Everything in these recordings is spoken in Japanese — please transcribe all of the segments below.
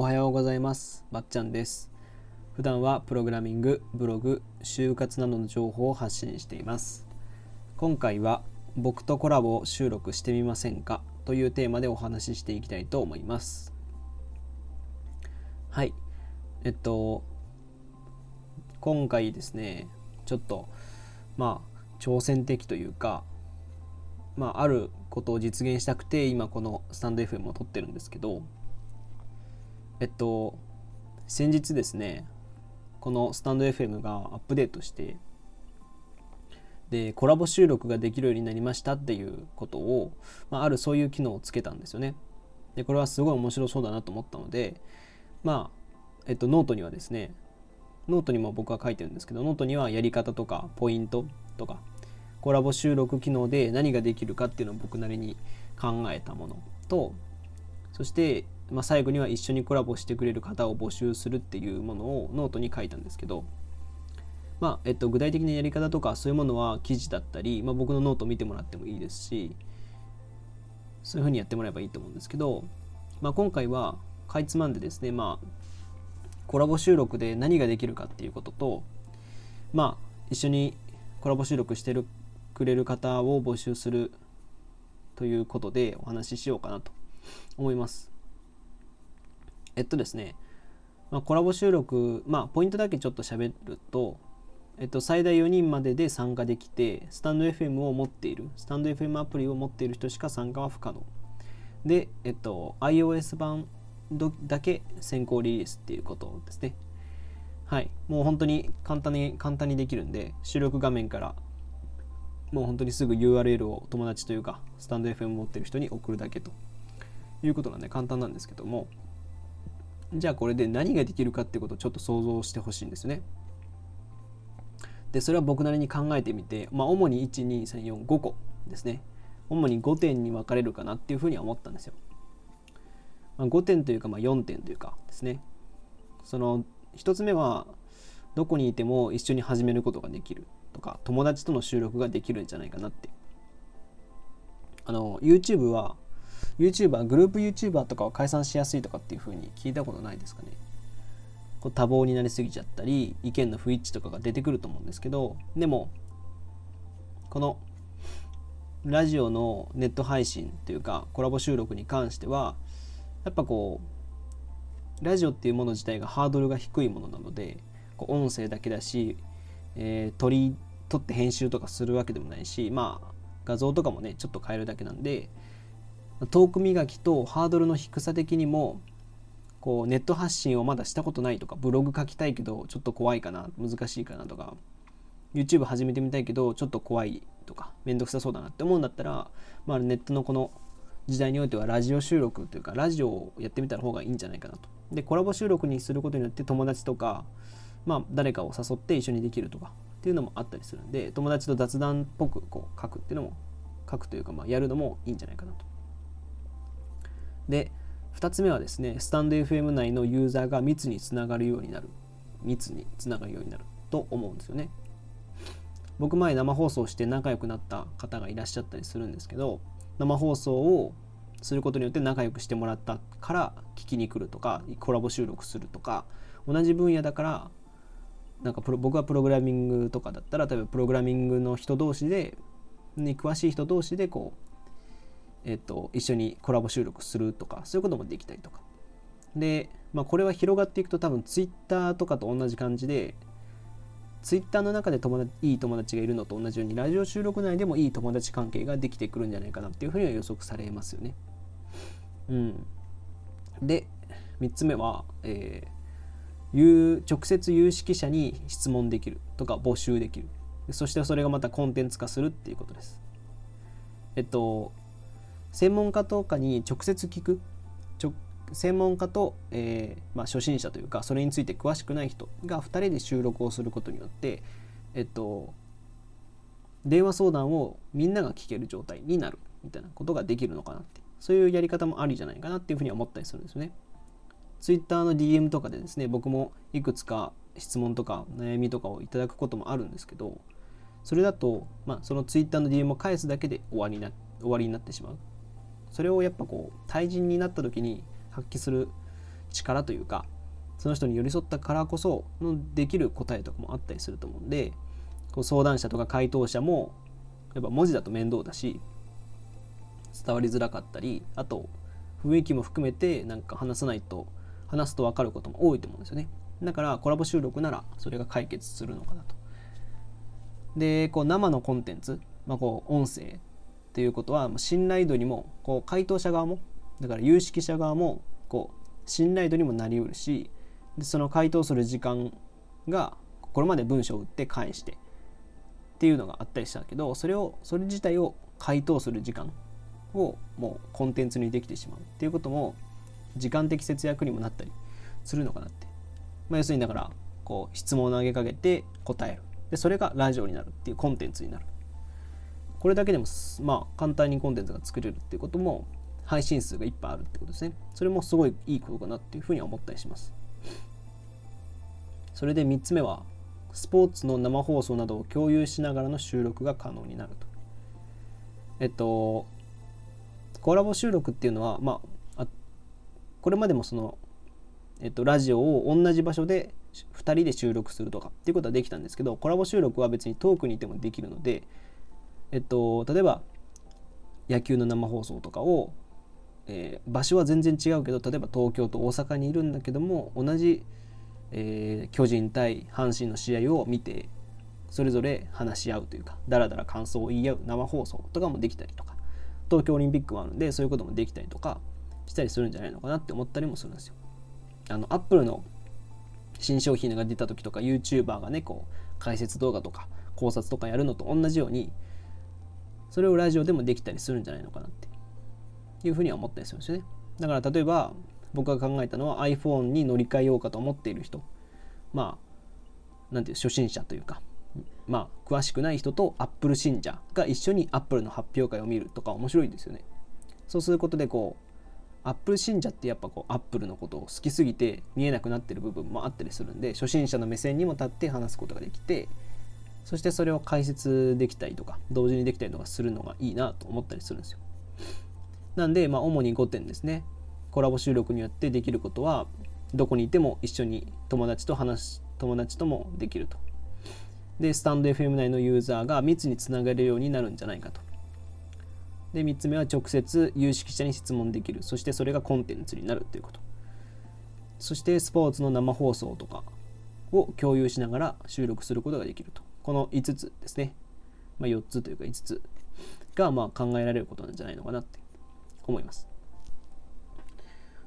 おはようございます。ばっちゃんです。普段はプログラミングブログ就活などの情報を発信しています。今回は僕とコラボを収録してみませんかというテーマでお話ししていきたいと思います。はい。えっと今回ですねちょっとまあ挑戦的というかまああることを実現したくて今このスタンド FM を撮ってるんですけどえっと先日ですねこのスタンド FM がアップデートしてでコラボ収録ができるようになりましたっていうことを、まあ、あるそういう機能をつけたんですよね。でこれはすごい面白そうだなと思ったのでまあえっとノートにはですねノートにも僕は書いてるんですけどノートにはやり方とかポイントとかコラボ収録機能で何ができるかっていうのを僕なりに考えたものとそしてまあ、最後には一緒にコラボしてくれる方を募集するっていうものをノートに書いたんですけど、まあえっと、具体的なやり方とかそういうものは記事だったり、まあ、僕のノート見てもらってもいいですしそういうふうにやってもらえばいいと思うんですけど、まあ、今回はかいつまんでですね、まあ、コラボ収録で何ができるかっていうことと、まあ、一緒にコラボ収録してるくれる方を募集するということでお話ししようかなと思います。えっとですね、まあ、コラボ収録、まあ、ポイントだけちょっと喋ると、えっと、最大4人までで参加できて、スタンド FM を持っている、スタンド FM アプリを持っている人しか参加は不可能。で、えっと、iOS 版だけ先行リリースっていうことですね。はい。もう本当に簡単に、簡単にできるんで、収録画面からもう本当にすぐ URL を友達というか、スタンド FM 持ってる人に送るだけということなんで簡単なんですけども、じゃあこれで何ができるかってことをちょっと想像してほしいんですね。でそれは僕なりに考えてみて、まあ、主に12345個ですね主に5点に分かれるかなっていうふうには思ったんですよ。まあ、5点というか、まあ、4点というかですねその1つ目はどこにいても一緒に始めることができるとか友達との収録ができるんじゃないかなってあの YouTube は YouTuber、グループ YouTuber とかは解散しやすいとかっていう風に聞いたことないですかね。こう多忙になりすぎちゃったり、意見の不一致とかが出てくると思うんですけど、でも、このラジオのネット配信というかコラボ収録に関しては、やっぱこう、ラジオっていうもの自体がハードルが低いものなので、こう音声だけだし、えー、取り取って編集とかするわけでもないし、まあ画像とかもね、ちょっと変えるだけなんで、トーク磨きとハードルの低さ的にもこうネット発信をまだしたことないとかブログ書きたいけどちょっと怖いかな難しいかなとか YouTube 始めてみたいけどちょっと怖いとかめんどくさそうだなって思うんだったら、まあ、ネットのこの時代においてはラジオ収録というかラジオをやってみた方がいいんじゃないかなと。でコラボ収録にすることによって友達とか、まあ、誰かを誘って一緒にできるとかっていうのもあったりするんで友達と雑談っぽくこう書くっていうのも書くというか、まあ、やるのもいいんじゃないかなと。で2つ目はですねスタンド FM 内のユーザーが密につながるようになる。密につながるようになると思うんですよね。僕前生放送して仲良くなった方がいらっしゃったりするんですけど生放送をすることによって仲良くしてもらったから聞きに来るとかコラボ収録するとか同じ分野だからなんか僕はプログラミングとかだったら例えばプログラミングの人同士でに詳しい人同士でこうえっと、一緒にコラボ収録するとかそういうこともできたりとかで、まあ、これは広がっていくと多分 Twitter とかと同じ感じで Twitter の中で友達いい友達がいるのと同じようにラジオ収録内でもいい友達関係ができてくるんじゃないかなっていうふうには予測されますよね。うん、で3つ目は、えー、直接有識者に質問できるとか募集できるそしてそれがまたコンテンツ化するっていうことです。えっと専門家とかに直接聞く。専門家と、えー、まあ、初心者というかそれについて詳しくない人が2人で収録をすることによってえっと電話相談をみんなが聞ける状態になるみたいなことができるのかなって。そういうやり方もありじゃないかなっていうふうに思ったりするんですね。Twitter の DM とかでですね僕もいくつか質問とか悩みとかをいただくこともあるんですけどそれだと、まあ、その Twitter の DM を返すだけで終わりな終わりになってしまう。それをやっぱこう対人になった時に発揮する力というかその人に寄り添ったからこそのできる答えとかもあったりすると思うんでこう相談者とか回答者もやっぱ文字だと面倒だし伝わりづらかったりあと雰囲気も含めてなんか話さないと話すと分かることも多いと思うんですよね。だからコラボ収録ならそれが解決するのかなと。でこう生のコンテンツ、まあ、こう音声っていうことは信頼度にもこう回答者側もだから有識者側もこう信頼度にもなりうるしでその回答する時間がこれまで文章を打って返してっていうのがあったりしたけどそれをそれ自体を回答する時間をもうコンテンツにできてしまうっていうことも時間的節約にもなったりするのかなって、まあ、要するにだからこう質問を投げかけて答える。でそれがラジオになるっていうコンテンツになる。これだけでもまあ簡単にコンテンツが作れるっていうことも配信数がいっぱいあるってことですね。それもすごいいいことかなっていうふうには思ったりします。それで3つ目はスポーツの生放送などを共有しながらの収録が可能になると。えっとコラボ収録っていうのはまあこれまでもそのえっと、ラジオを同じ場所で2人で収録するとかっていうことはできたんですけどコラボ収録は別に遠くにいてもできるので、えっと、例えば野球の生放送とかを、えー、場所は全然違うけど例えば東京と大阪にいるんだけども同じ、えー、巨人対阪神の試合を見てそれぞれ話し合うというかだらだら感想を言い合う生放送とかもできたりとか東京オリンピックもあるんでそういうこともできたりとかしたりするんじゃないのかなって思ったりもするんですよ。あのアップルの新商品が出た時とか YouTuber がねこう解説動画とか考察とかやるのと同じようにそれをラジオでもできたりするんじゃないのかなっていうふうには思ったりするんですよね。だから例えば僕が考えたのは iPhone に乗り換えようかと思っている人。まあなんていう初心者というか。まあ詳しくない人と Apple 信者が一緒に Apple の発表会を見るとか面白いですよね。そうすることでこうアップル信者ってやっぱこうアップルのことを好きすぎて見えなくなってる部分もあったりするんで初心者の目線にも立って話すことができてそしてそれを解説できたりとか同時にできたりとかするのがいいなと思ったりするんですよ。なんでまあ主に5点ですね。コラボ収録によってできることはどこにいても一緒に友達と話友達ともできると。でスタンド FM 内のユーザーが密につながれるようになるんじゃないかと。で3つ目は直接有識者に質問できる。そしてそれがコンテンツになるということ。そしてスポーツの生放送とかを共有しながら収録することができると。この5つですね、まあ、4つというか5つがまあ考えられることなんじゃないのかなって思います。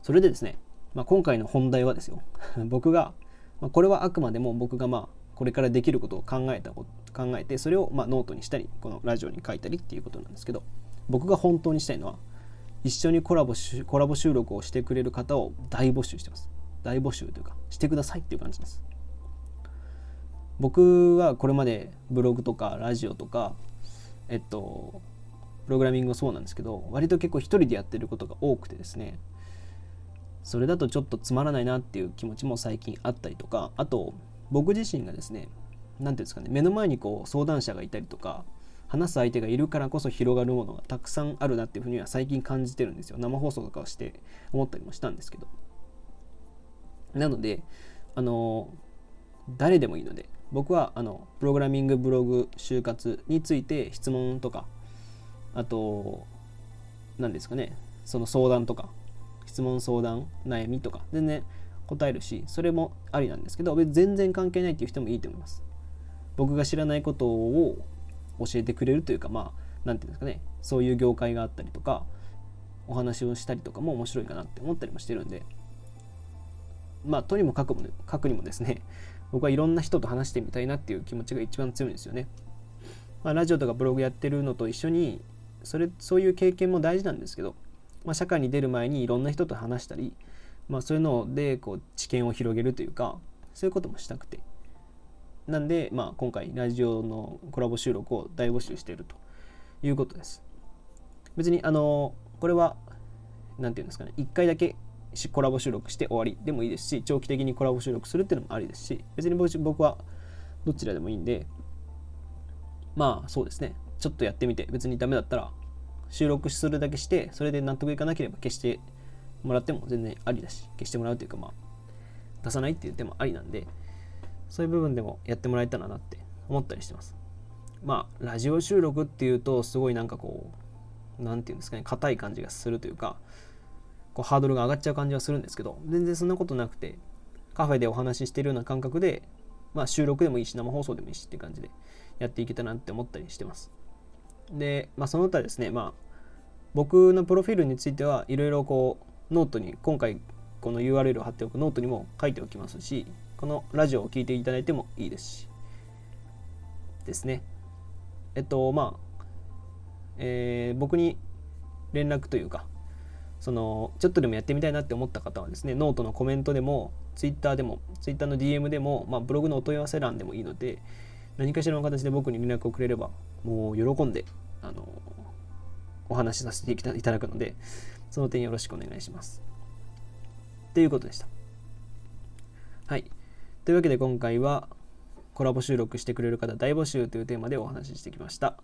それでですね、まあ、今回の本題はですよ。僕が、まあ、これはあくまでも僕がまあこれからできることを考えた考えてそれをまあノートにしたりこのラジオに書いたりっていうことなんですけど僕が本当にしたいのは一緒にコラボコラボ収録をしてくれる方を大募集してます。大募集というかしてくださいっていう感じです。僕はこれまでブログとかラジオとかえっとプログラミングもそうなんですけど割と結構一人でやってることが多くてですね。それだとちょっとつまらないなっていう気持ちも最近あったりとかあと僕自身がですね何ていうんですかね目の前にこう相談者がいたりとか話す相手がいるからこそ広がるものがたくさんあるなっていうふうには最近感じてるんですよ。生放送とかをして思ったりもしたんですけど。なのであの誰でもいいので僕はあのプログラミングブログ就活について質問とかあと何ですかねその相談とか質問相談悩みとか全然答えるしそれもありなんですけど全然関係ないっていう人もいいと思います。僕が知らないことを教えてくれるというかまあ何て言うんですかねそういう業界があったりとかお話をしたりとかも面白いかなって思ったりもしてるんでまあとにもかくもかくにもですね僕はいろんな人と話してみたいなっていう気持ちが一番強いんですよね。まあ、ラジオとかブログやってるのと一緒にそれそういう経験も大事なんですけど、まあ、社会に出る前にいろんな人と話したり、まあ、そういうのでこう知見を広げるというかそういうこともしたくてなんで、まあ、今回ラジオのコラボ収録を大募集しているということです。別にあのこれは何て言うんですかね1回だけコラボ収録して終わりでもいいですし長期的にコラボ収録するっていうのもありですし別に僕はどちらでもいいんでまあそうですね。ちょっとやってみて別にダメだったら収録するだけしてそれで納得いかなければ消してもらっても全然ありだし消してもらうというかまあ出さないっていう手もありなんでそういう部分でもやってもらえたらなって思ったりしてます。まあラジオ収録っていうとすごいなんかこう何て言うんですかね硬い感じがするというかこうハードルが上がっちゃう感じはするんですけど全然そんなことなくてカフェでお話ししてるような感覚で、まあ、収録でもいいし生放送でもいいしって感じでやっていけたなって思ったりしてます。で、まあ、その他ですねまあ僕のプロフィールについてはいろいろこうノートに今回この URL を貼っておくノートにも書いておきますしこのラジオを聴いていただいてもいいですしですね。えっとまあ、えー、僕に連絡というかそのちょっとでもやってみたいなって思った方はですねノートのコメントでもツイッターでもツイッターの DM でも、まあ、ブログのお問い合わせ欄でもいいので何かしらの形で僕に連絡をくれればもう喜んであのお話しさせていただくのでその点よろしくお願いします。ということでした。はい。というわけで今回はコラボ収録してくれる方大募集というテーマでお話ししてきました。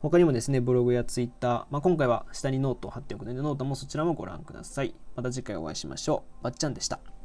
他にもですね、ブログやツイッター、まあ、今回は下にノートを貼っておくので、ノートもそちらもご覧ください。また次回お会いしましょう。ばっちゃんでした。